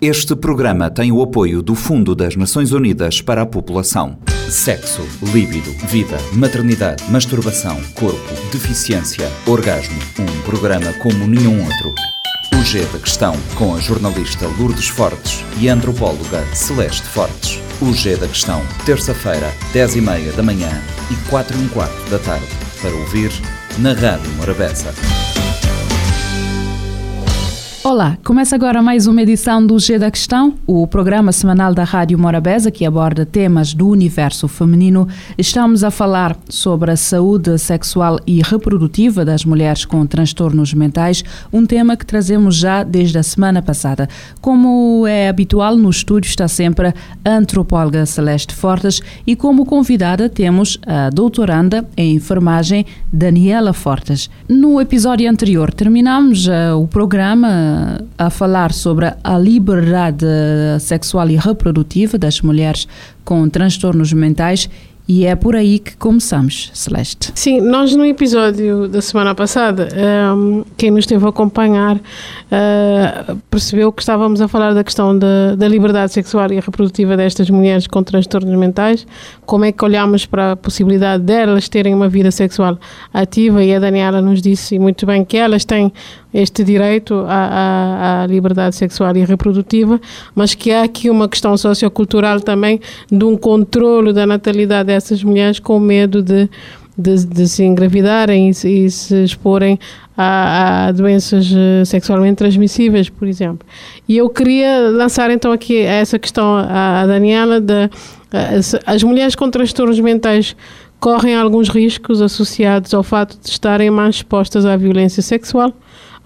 Este programa tem o apoio do Fundo das Nações Unidas para a População. Sexo, líbido, vida, maternidade, masturbação, corpo, deficiência, orgasmo. Um programa como nenhum outro. O G da Questão, com a jornalista Lourdes Fortes e a antropóloga Celeste Fortes. O G da Questão, terça-feira, 10h30 da manhã e 4 h quarto da tarde. Para ouvir na Rádio Morabeza. Olá, começa agora mais uma edição do G da Questão, o programa semanal da Rádio Morabeza que aborda temas do universo feminino. Estamos a falar sobre a saúde sexual e reprodutiva das mulheres com transtornos mentais, um tema que trazemos já desde a semana passada. Como é habitual, no estúdio está sempre a antropóloga Celeste Fortes e como convidada temos a doutoranda em enfermagem Daniela Fortes. No episódio anterior terminamos uh, o programa a falar sobre a liberdade sexual e reprodutiva das mulheres com transtornos mentais e é por aí que começamos, Celeste. Sim, nós no episódio da semana passada, um, quem nos esteve a acompanhar uh, percebeu que estávamos a falar da questão da, da, liberdade sexual e reprodutiva destas mulheres com transtornos mentais, como é que olhamos para a possibilidade delas terem uma vida sexual ativa e a Daniela nos disse muito bem que elas têm este direito à, à, à, liberdade sexual e reprodutiva, mas que há aqui uma questão sociocultural também de um controlo da natalidade dessas mulheres com medo de, de, de se engravidarem e, e se exporem a, a, doenças eh, sexualmente transmissíveis, por exemplo. E eu queria lançar então aqui essa questão à, à Daniela de eh, as mulheres com transtornos mentais correm alguns riscos associados ao fato de estarem mais expostas à violência sexual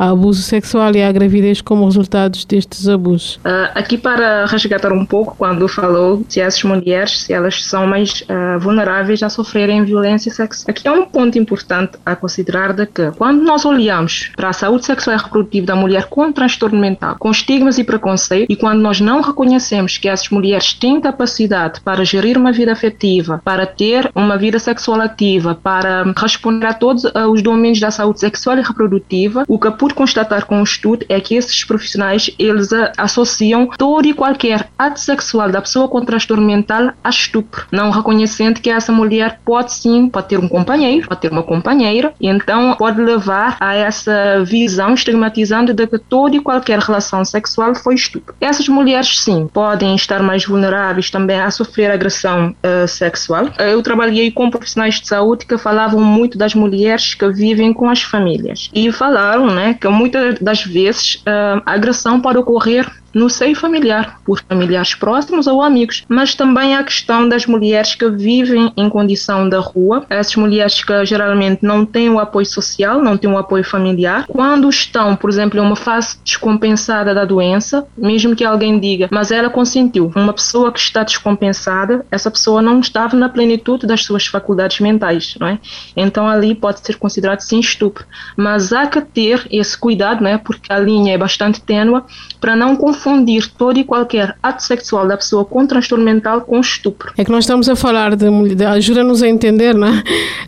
a abuso sexual e à gravidez como resultados destes abusos. Uh, aqui para resgatar um pouco, quando falou se essas mulheres, se elas são mais uh, vulneráveis a sofrerem violência sexual. Aqui é um ponto importante a considerar de que quando nós olhamos para a saúde sexual e reprodutiva da mulher com transtorno mental, com estigmas e preconceito, e quando nós não reconhecemos que essas mulheres têm capacidade para gerir uma vida afetiva, para ter uma vida sexual ativa, para responder a todos os domínios da saúde sexual e reprodutiva, o que por pude constatar com o estudo é que esses profissionais eles associam todo e qualquer ato sexual da pessoa com transtorno mental a estupro, não reconhecendo que essa mulher pode sim, pode ter um companheiro, pode ter uma companheira, e então pode levar a essa visão estigmatizando de que toda e qualquer relação sexual foi estupro. Essas mulheres sim podem estar mais vulneráveis também a sofrer agressão uh, sexual. Eu trabalhei com profissionais de saúde que falavam muito das mulheres que vivem com as famílias e falaram, né, que muitas das vezes ah, a agressão pode ocorrer no seio familiar, por familiares próximos ou amigos, mas também a questão das mulheres que vivem em condição da rua, essas mulheres que geralmente não têm o apoio social, não têm o apoio familiar, quando estão, por exemplo, em uma fase descompensada da doença, mesmo que alguém diga, mas ela consentiu, uma pessoa que está descompensada, essa pessoa não estava na plenitude das suas faculdades mentais, não é? Então ali pode ser considerado sim estupro, mas há que ter esse cuidado, não é? Porque a linha é bastante tênua para não confundir confundir todo e qualquer ato sexual da pessoa com transtorno mental com estupro. É que nós estamos a falar de, de ajuda-nos a entender, não é?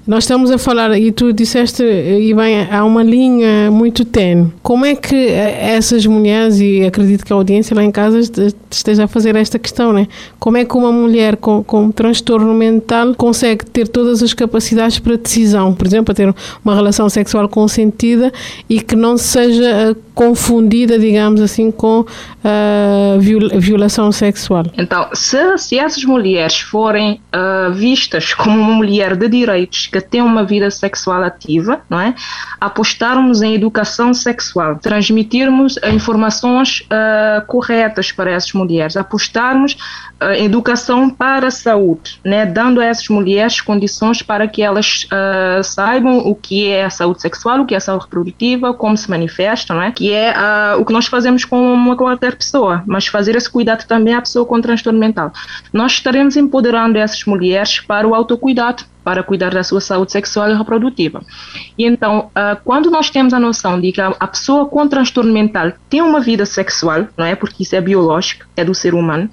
Nós estamos a falar, e tu disseste, e bem, há uma linha muito tenue. Como é que essas mulheres, e acredito que a audiência lá em casa esteja a fazer esta questão, né? Como é que uma mulher com, com transtorno mental consegue ter todas as capacidades para decisão, por exemplo, a ter uma relação sexual consentida e que não seja eh, confundida, digamos assim, com uh, violação sexual. Então, se, se essas mulheres forem uh, vistas como uma mulher de direitos que tem uma vida sexual ativa, não é? Apostarmos em educação sexual, transmitirmos informações uh, corretas para essas mulheres, apostarmos educação para a saúde, né? Dando a essas mulheres condições para que elas saibam o que é a saúde sexual, o que é a saúde reprodutiva, como se manifesta, não é? Que é o que nós fazemos com qualquer pessoa, mas fazer esse cuidado também à pessoa com transtorno mental. Nós estaremos empoderando essas mulheres para o autocuidado, para cuidar da sua saúde sexual e reprodutiva. E então, uh, quando nós temos a noção de que a, a, pessoa com transtorno mental tem uma vida sexual, não é? Porque isso é biológico, é do ser humano.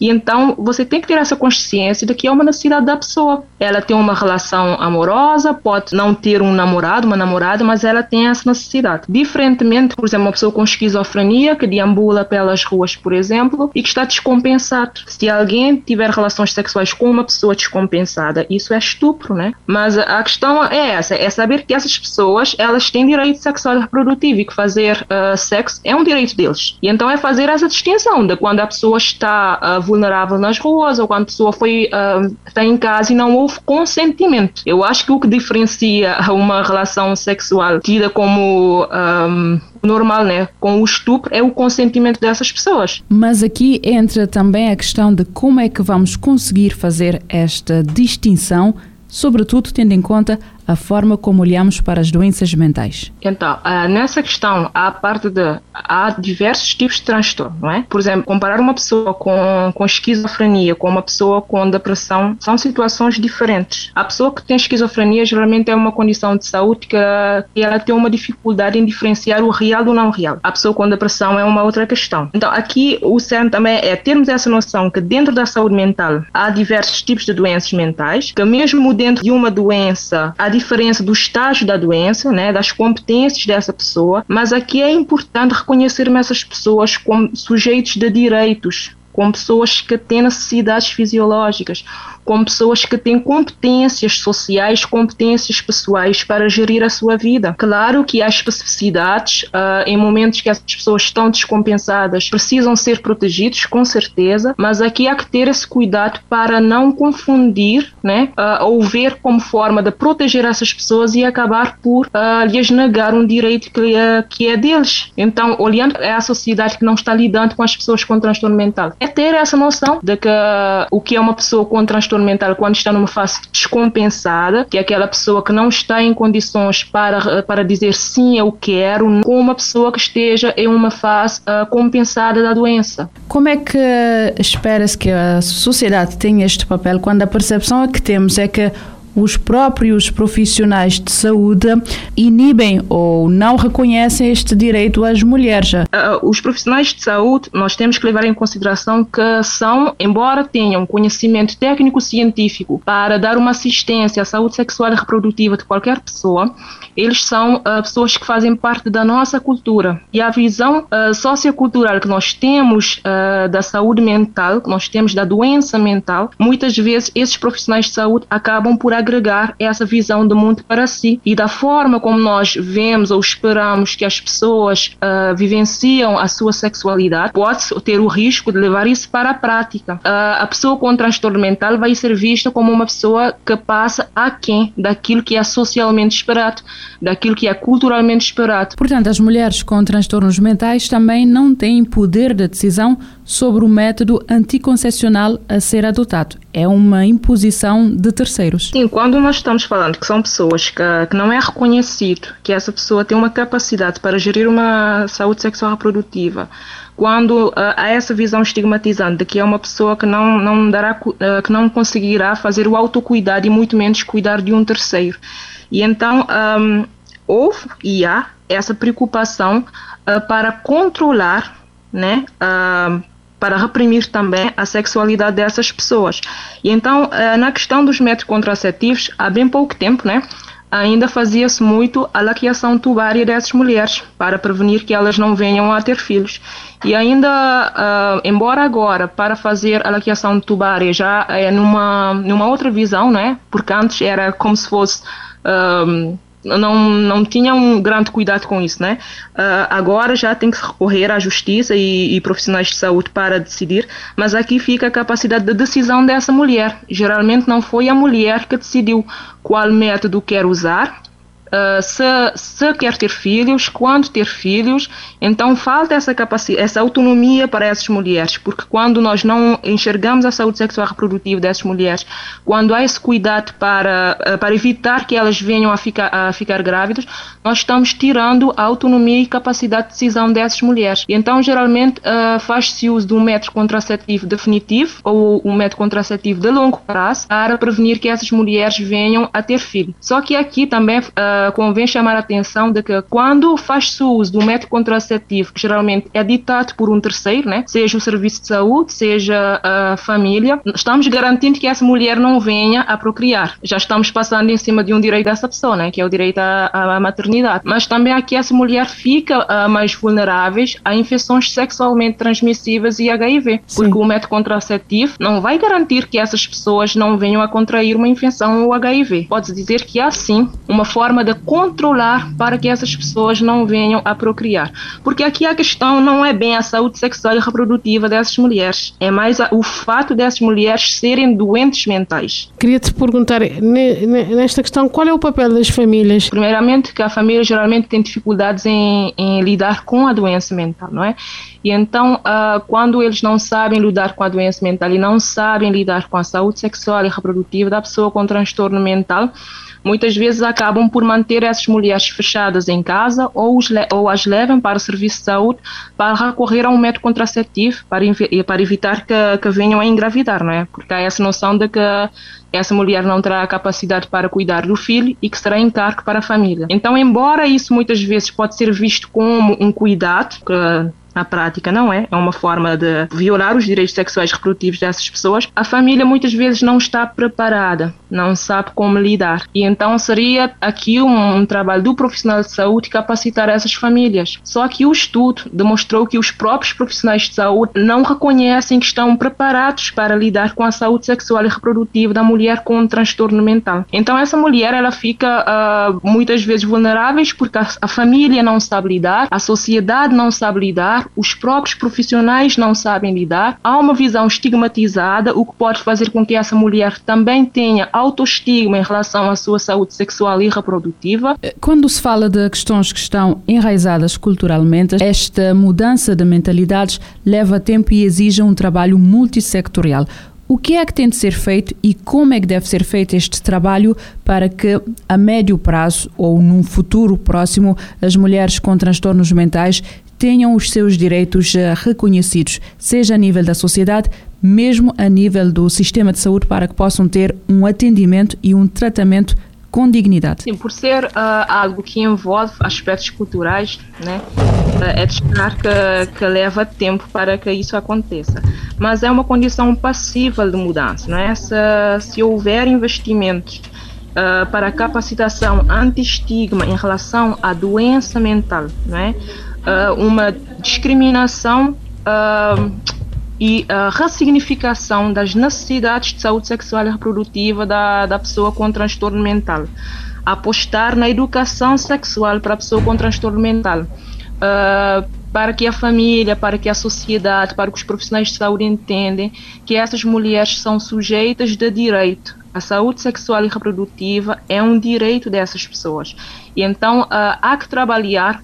E então você tem que ter essa consciência de que é uma necessidade da pessoa. Ela tem uma relação amorosa, pode não ter um namorado, uma namorada, mas ela tem essa necessidade. Diferentemente, por exemplo, uma pessoa com esquizofrenia que deambula pelas ruas, por exemplo, e que está descompensado. Se alguém tiver relações sexuais com uma pessoa descompensada, isso é estupro, né? Mas a questão é essa, é saber que essas pessoas, elas têm direito sexual e reprodutivo e que fazer uh, sexo é um direito deles. E então é fazer essa distinção de quando a pessoa está uh, vulnerável nas ruas ou quando a pessoa foi uh, está em casa e não houve consentimento. Eu acho que o que diferencia uma relação sexual tida como um, normal, né, com o estupro é o consentimento dessas pessoas. Mas aqui entra também a questão de como é que vamos conseguir fazer esta distinção, sobretudo tendo em conta a forma como olhamos para as doenças mentais? Então, uh, nessa questão, há parte de há diversos tipos de transtorno, não é? Por exemplo, comparar uma pessoa com, com esquizofrenia com uma pessoa com depressão são situações diferentes. A pessoa que tem esquizofrenia geralmente é uma condição de saúde que, que ela tem uma dificuldade em diferenciar o real do não real. A pessoa com depressão é uma outra questão. Então, aqui o cerne também é termos essa noção que dentro da saúde mental há diversos tipos de doenças mentais, que mesmo dentro de uma doença há diferença do estágio da doença, né, das competências dessa pessoa, mas aqui é importante reconhecermos essas pessoas como sujeitos de direitos, como pessoas que têm necessidades fisiológicas, com pessoas que têm competências sociais, competências pessoais para gerir a sua vida. Claro que há especificidades uh, em momentos que as pessoas estão descompensadas, precisam ser protegidos, com certeza, mas aqui há que ter esse cuidado para não confundir, né, uh, ou ver como forma de proteger essas pessoas e acabar por uh, lhes negar um direito que, uh, que é deles. Então, olhando é a sociedade que não está lidando com as pessoas com transtorno mental, é ter essa noção de que o que é uma pessoa com transtorno transtorno mental quando está numa fase descompensada, que é aquela pessoa que não está em condições para, para dizer sim, eu quero, com uma pessoa que esteja em uma fase uh, compensada da doença. Como é que espera-se que a sociedade tenha este papel quando a percepção que temos é que os próprios profissionais de saúde inibem ou não reconhecem este direito às mulheres? Uh, os profissionais de saúde, nós temos que levar em consideração que são, embora tenham conhecimento técnico-científico para dar uma assistência à saúde sexual e reprodutiva de qualquer pessoa, eles são uh, pessoas que fazem parte da nossa cultura. E a visão uh, sociocultural que nós temos da saúde mental, que nós temos da doença mental, muitas vezes esses profissionais de saúde acabam por agregar essa visão do mundo para si e da forma como nós vemos ou esperamos que as pessoas uh, vivenciam a sua sexualidade, pode ter o risco de levar isso para a prática. Uh, a pessoa com transtorno mental vai ser vista como uma pessoa que passa aquém daquilo que é socialmente esperado, daquilo que é culturalmente esperado. Portanto, as mulheres com transtornos mentais também não têm poder de decisão sobre o método anticoncepcional a ser adotado. É uma imposição de terceiros. Sim, quando nós estamos falando que são pessoas que, que não é reconhecido que essa pessoa tem uma capacidade para gerir uma saúde sexual reprodutiva, quando uh, há essa visão estigmatizante de que é uma pessoa que não, não, dará, uh, que não conseguirá fazer o autocuidado e muito menos cuidar de um terceiro. E então um, houve e há essa preocupação uh, para controlar né, uh, para reprimir também a sexualidade dessas pessoas. E então, eh, na questão dos métodos contraceptivos, há bem pouco tempo, né, ainda fazia-se muito a laqueação tubária dessas mulheres para prevenir que elas não venham a ter filhos. E ainda, uh, embora agora para fazer a laqueação tubária já é numa, numa outra visão, né? Porque antes era como se fosse não, não tinha um grande cuidado com isso, né? Uh, agora já tem que recorrer à justiça e, e, profissionais de saúde para decidir, mas aqui fica a capacidade de decisão dessa mulher. Geralmente não foi a mulher que decidiu qual método quer usar, Uh, se, se, quer ter filhos, quando ter filhos, então falta essa capacidade, essa autonomia para essas mulheres, porque quando nós não enxergamos a saúde sexual reprodutiva dessas mulheres, quando há esse cuidado para, uh, para evitar que elas venham a ficar, a ficar grávidas, nós estamos tirando a autonomia e capacidade de decisão dessas mulheres. E então, geralmente, uh, faz-se uso de um método contraceptivo definitivo ou um método contraceptivo de longo prazo para prevenir que essas mulheres venham a ter filhos. Só que aqui também uh, uh, convém chamar a atenção de que quando faz-se uso do método contraceptivo, que geralmente é ditado por um terceiro, né, seja o serviço de saúde, seja a família, estamos garantindo que essa mulher não venha a procriar. Já estamos passando em cima de um direito dessa pessoa, né, que é o direito à, à maternidade. Mas também aqui essa mulher fica uh, mais vulnerável a infecções sexualmente transmissíveis e HIV, Sim. porque o método contraceptivo não vai garantir que essas pessoas não venham a contrair uma infecção ou HIV. Pode dizer que há sim uma forma controlar para que essas pessoas não venham a procriar. Porque aqui a questão não é bem a saúde sexual e reprodutiva dessas mulheres, é mais o fato dessas mulheres serem doentes mentais. Queria te perguntar, nesta questão, qual é o papel das famílias? Primeiramente, que a família geralmente tem dificuldades em, em lidar com a doença mental, não é? E então, uh, quando eles não sabem lidar com a doença mental e não sabem lidar com a saúde sexual e reprodutiva da pessoa com transtorno mental, muitas vezes acabam por manter essas mulheres fechadas em casa ou, ou as levam para o serviço de saúde para recorrer a um método contraceptivo para, para evitar que, que venham a engravidar, não é? Porque há essa noção de que essa mulher não terá a capacidade para cuidar do filho e que será encargo para a família. Então, embora isso muitas vezes pode ser visto como um cuidado, que na prática não é, é uma forma de violar os direitos sexuais reprodutivos dessas pessoas, a família muitas vezes não está preparada, não sabe como lidar. E então seria aqui um, um trabalho do profissional de saúde capacitar essas famílias. Só que o estudo demonstrou que os próprios profissionais de saúde não reconhecem que estão preparados para lidar com a saúde sexual e reprodutiva da mulher com um transtorno mental. Então essa mulher ela fica uh, muitas vezes vulnerável porque a, a família não sabe lidar, a sociedade não sabe lidar, os próprios profissionais não sabem lidar, há uma visão estigmatizada, o que pode fazer com que essa mulher também tenha autoestigma em relação à sua saúde sexual e reprodutiva. Eh, quando se fala de questões que estão enraizadas culturalmente, esta mudança de mentalidades leva tempo e exige um trabalho multissectorial. O que é que tem de ser feito e como é que deve ser feito este trabalho para que, a médio prazo ou num futuro próximo, as mulheres com transtornos mentais tenham os seus direitos eh, reconhecidos, seja a nível da sociedade, mesmo a nível do sistema de saúde, para que possam ter um atendimento e um tratamento com dignidade. Sim, por ser uh, algo que envolve aspectos culturais, né, uh, é de esperar que, que leva tempo para que isso aconteça. Mas é uma condição passível de mudança, não é? Se, se houver investimentos uh, para capacitação anti-estigma em relação à doença mental, não é? Uh, uma discriminação uh, e a ressignificação das necessidades de saúde sexual e reprodutiva da, da pessoa com transtorno mental. Apostar na educação sexual para a pessoa com transtorno mental. Uh, para que a família, para que a sociedade, para que os profissionais de saúde entendem que essas mulheres são sujeitas de direito. A saúde sexual e reprodutiva é um direito dessas pessoas. E então uh, há que trabalhar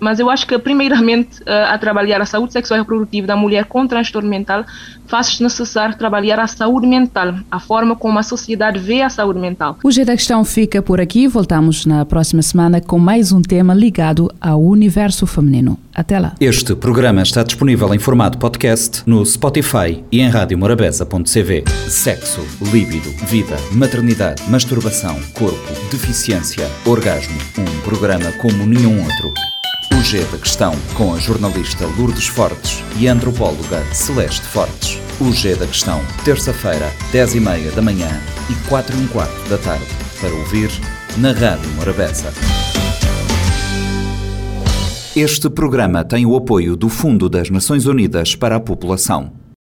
mas eu acho que, primeiramente, eh, a trabalhar a saúde sexual e reprodutiva da mulher com transtorno mental, faz-se necessário trabalhar a saúde mental, a forma como a sociedade vê a saúde mental. O G da Questão fica por aqui. Voltamos na próxima semana com mais um tema ligado ao universo feminino. Até lá. Este programa está disponível em formato podcast no Spotify e em radiomorabeza.cv. Sexo, líbido, vida, maternidade, masturbação, corpo, deficiência, orgasmo. Um programa como nenhum outro. O G da Questão, com a jornalista Lourdes Fortes e a antropóloga Celeste Fortes. O G da Questão, terça-feira, 10 e meia da manhã e 4 e um quarto da tarde, para ouvir na Rádio Morabeza. Este programa tem o apoio do Fundo das Nações Unidas para a População.